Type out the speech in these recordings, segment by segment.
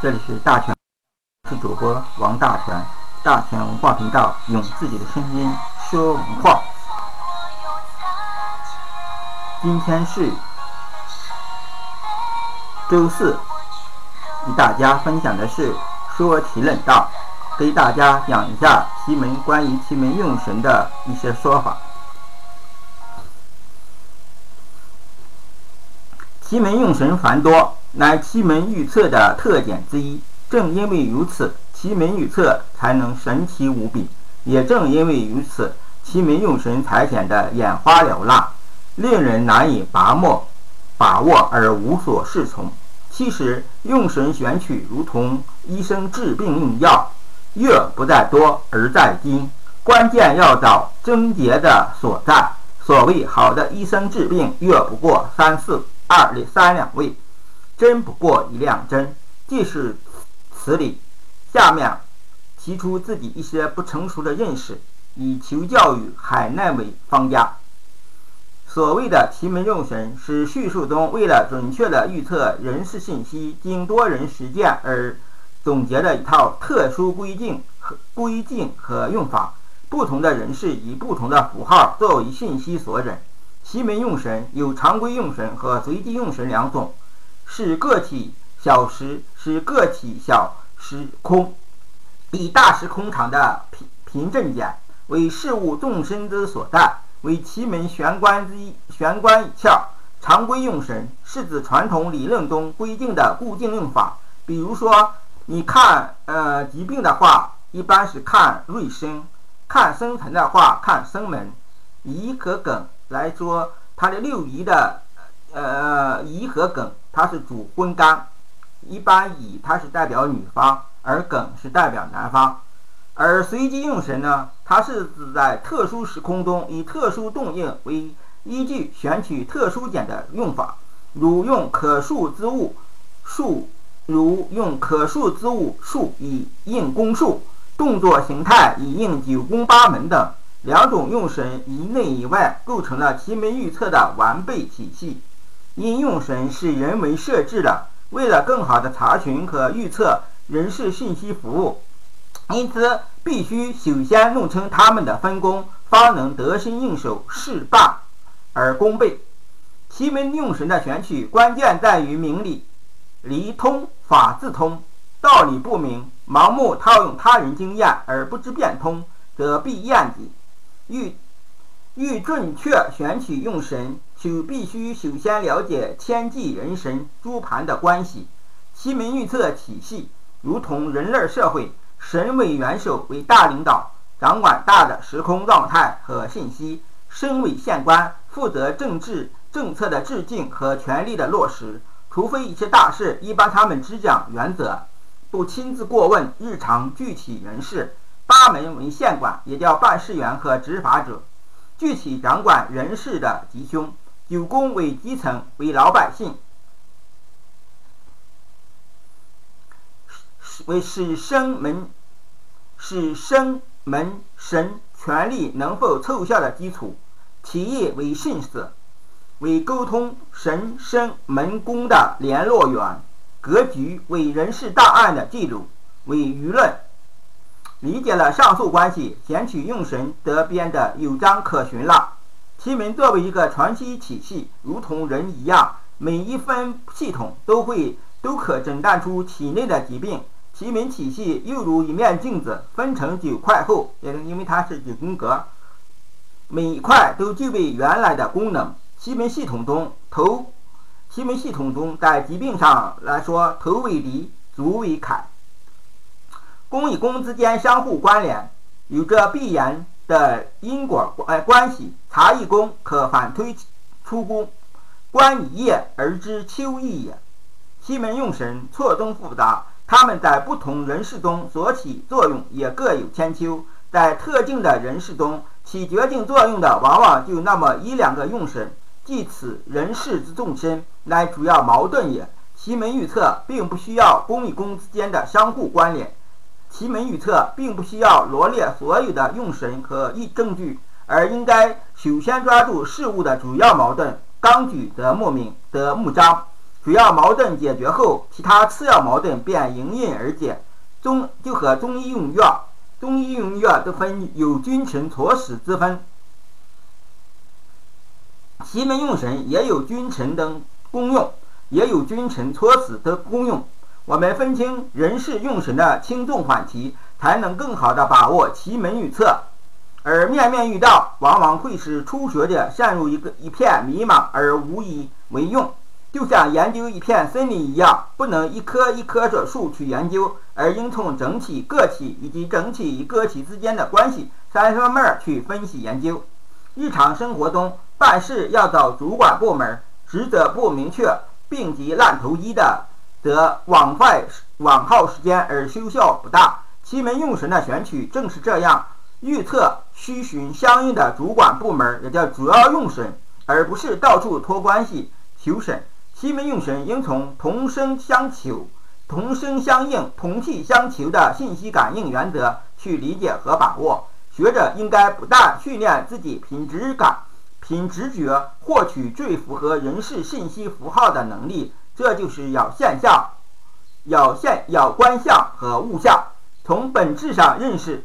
这里是大全，是主播王大全，大全文化频道，用自己的声音说文化。今天是周四，与大家分享的是说奇论道，给大家讲一下奇门关于奇门用神的一些说法。奇门用神繁多。乃奇门预测的特点之一。正因为如此，奇门预测才能神奇无比；也正因为如此，奇门用神才显得眼花缭乱，令人难以把握、把握而无所适从。其实，用神选取如同医生治病用药，药不在多而在精，关键要找症结的所在。所谓好的医生治病，药不过三四二两三两味。针不过一两针，即是此理。下面提出自己一些不成熟的认识，以求教于海内为方家。所谓的奇门用神，是叙述中为了准确的预测人事信息，经多人实践而总结的一套特殊规定和规定和用法。不同的人士以不同的符号作为信息所诊。奇门用神有常规用神和随机用神两种。是个体小时，是个体小时空，以大时空场的凭凭证简，为事物众生之所在，为奇门玄关之一，玄关窍。常规用神是指传统理论中规定的固定用法。比如说，你看呃疾病的话，一般是看瑞生；看生辰的话，看生门。乙和庚来说，它的六仪的呃乙和庚。它是主婚干，一般乙它是代表女方，而庚是代表男方。而随机用神呢，它是指在特殊时空中以特殊动应为依据选取特殊点的用法，如用可数之物数，如用可数之物数以应公数，动作形态以应九宫八门等两种用神以内以外，构成了奇门预测的完备体系。因用神是人为设置的，为了更好的查询和预测人事信息服务，因此必须首先弄清他们的分工，方能得心应手，事半而功倍。奇门用神的选取关键在于明理，理通法自通。道理不明，盲目套用他人经验而不知变通，则必厌己。欲欲准确选取用神。就必须首先了解天地人神诸盘的关系。奇门预测体系如同人类社会，神为元首，为大领导，掌管大的时空状态和信息；身为县官，负责政治政策的制定和权力的落实。除非一些大事，一般他们只讲原则，不亲自过问日常具体人事。八门为县管，也叫办事员和执法者，具体掌管人事的吉凶。九宫为基层，为老百姓，为使生门，使生门神权力能否凑效的基础。企业为信使，为沟通神生门宫的联络员。格局为人事档案的记录，为舆论。理解了上述关系，选取用神得变得有章可循了。奇门作为一个传奇体系，如同人一样，每一分系统都会都可诊断出体内的疾病。奇门体系又如一面镜子，分成九块后，也因为它是九宫格，每一块都具备原来的功能。奇门系统中，头，奇门系统中在疾病上来说，头为离，足为坎，宫与宫之间相互关联，有着必然。的因果关关系，察一宫可反推出宫，观一叶而知秋意也。奇门用神错综复杂，他们在不同人事中所起作用也各有千秋。在特定的人事中起决定作用的，往往就那么一两个用神，即此人事之众生乃主要矛盾也。奇门预测并不需要宫与宫之间的相互关联。奇门预测并不需要罗列所有的用神和异证据，而应该首先抓住事物的主要矛盾。纲举则莫名，得目张。主要矛盾解决后，其他次要矛盾便迎刃而解。中就和中医用药，中医用药都分有君臣佐使之分，奇门用神也有君臣等功用，也有君臣佐使的功用。我们分清人事用神的轻重缓急，才能更好的把握奇门预测。而面面遇到，往往会使初学者陷入一个一片迷茫而无以为用。就像研究一片森林一样，不能一棵一棵的树去研究，而应从整体、个体以及整体与个体之间的关系三方面去分析研究。日常生活中办事要找主管部门，职责不明确、病急乱投医的，则枉费枉耗时间而收效不大。奇门用神的选取正是这样。预测需寻相应的主管部门，也叫主要用神，而不是到处托关系求神。奇门用神应从同声相求、同声相应、同气相求的信息感应原则去理解和把握。学者应该不但训练自己凭直感、凭直觉获取最符合人事信息符号的能力，这就是要现象、要现、要观象和物象，从本质上认识。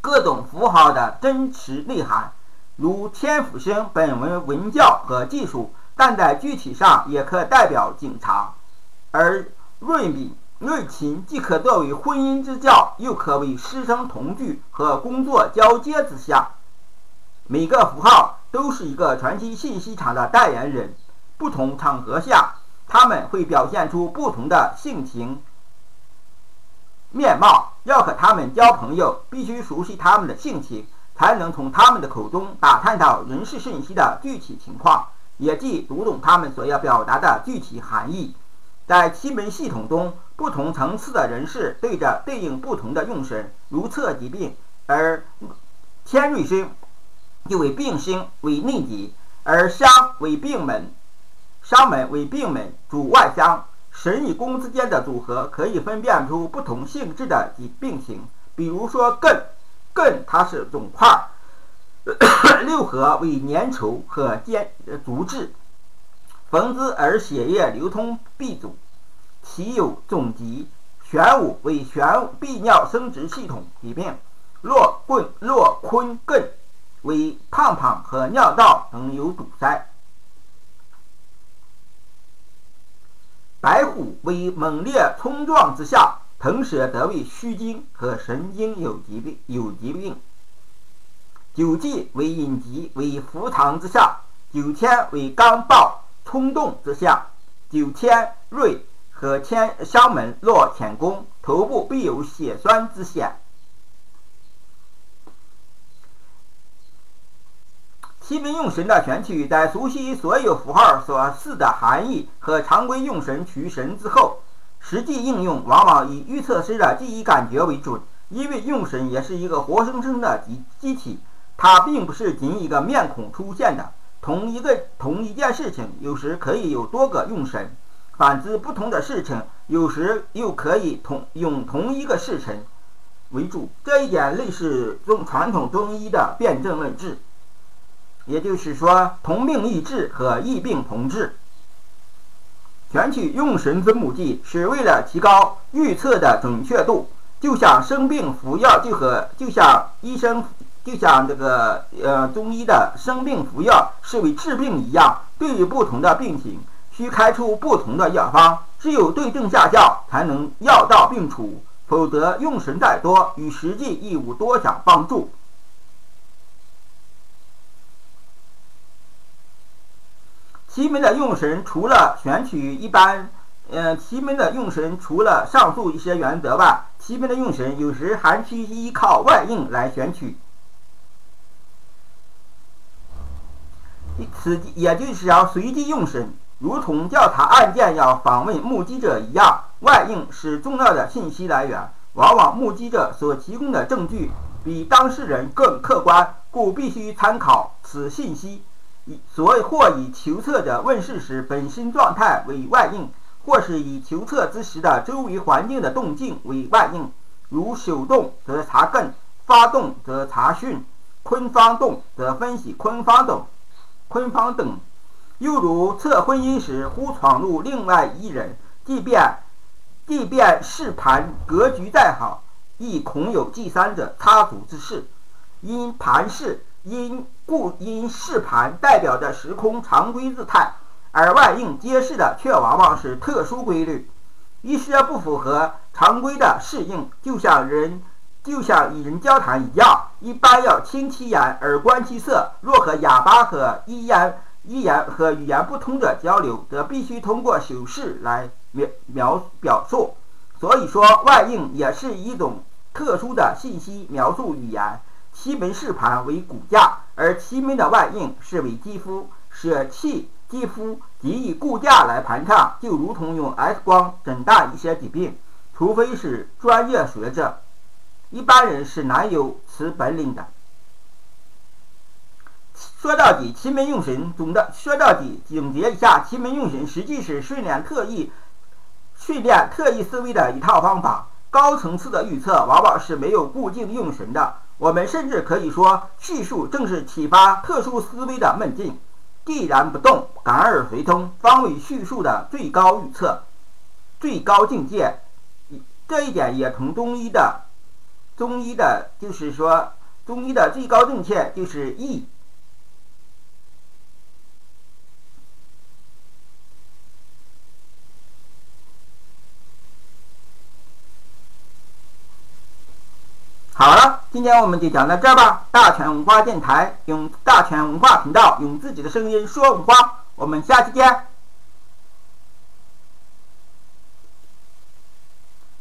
各种符号的真实内涵，如天府星本文文教和技术，但在具体上也可代表警察；而润笔”“润琴既可作为婚姻之教，又可为师生同居和工作交接之象。每个符号都是一个传奇信息场的代言人，不同场合下，他们会表现出不同的性情。面貌要和他们交朋友，必须熟悉他们的性情，才能从他们的口中打探到人事信息的具体情况，也即读懂他们所要表达的具体含义。在奇门系统中，不同层次的人士对着对应不同的用神，如测疾病，而天瑞星又为病星，为内疾；而伤为病门，伤门为病门，主外伤。神与宫之间的组合可以分辨出不同性质的疾病情，比如说艮，艮它是肿块，六合为粘稠和坚足质，缝之而血液流通闭阻，其有肿疾。玄武为玄泌尿生殖系统疾病，若棍若坤艮为胖胖和尿道等有堵塞。白虎为猛烈冲撞之下，腾蛇得为虚惊和神经有疾病有疾病。九忌为隐疾为伏藏之下，九天为刚暴冲动之下，九天瑞和天相门落浅宫，头部必有血栓之险。西门用神的选取，在熟悉所有符号所示的含义和常规用神取神之后，实际应用往往以预测师的第一感觉为准。因为用神也是一个活生生的机机体，它并不是仅一个面孔出现的。同一个同一件事情，有时可以有多个用神；反之，不同的事情，有时又可以同用同一个事神为主。这一点类似中传统中医的辨证论治。也就是说，同病异治和异病同治。选取用神之目的是为了提高预测的准确度，就像生病服药，就和就像医生，就像这个呃中医的生病服药是为治病一样。对于不同的病情，需开出不同的药方，只有对症下药，才能药到病除。否则，用神再多，与实际亦无多少帮助。奇门的用神除了选取一般，嗯，奇门的用神除了上述一些原则外，奇门的用神有时还需依靠外应来选取。此也就是要随机用神，如同调查案件要访问目击者一样，外应是重要的信息来源。往往目击者所提供的证据比当事人更客观，故必须参考此信息。以所以或以求测者问世时本身状态为外应，或是以求测之时的周围环境的动静为外应。如手动则查艮，发动则查巽，坤方动则分析坤方等。坤方等又如测婚姻时，忽闯入另外一人，即便即便事盘格局再好，亦恐有第三者插足之事。因盘势因故因事盘代表着时空常规姿态，而外应揭示的却往往是特殊规律。一些不符合常规的适应，就像人就像与人交谈一样，一般要听其言而观其色。若和哑巴和一言一言和语言不通者交流，则必须通过手势来描描表述。所以说，外应也是一种特殊的信息描述语言。奇门试盘为骨架，而奇门的外应是为肌肤，舍弃肌肤即以骨架来盘查，就如同用 X 光诊断一些疾病。除非是专业学者，一般人是难有此本领的。说到底，奇门用神总的说到底，总结一下，奇门用神实际是训练特异、训练特异思维的一套方法。高层次的预测往往是没有固定用神的。我们甚至可以说，叙述正是启发特殊思维的梦境。既然不动，感而随通，方为叙述的最高预测、最高境界。这一点也同中医的中医的，就是说，中医的最高境界就是意。好了，今天我们就讲到这儿吧。大全文化电台用大全文化频道用自己的声音说文化，我们下期见。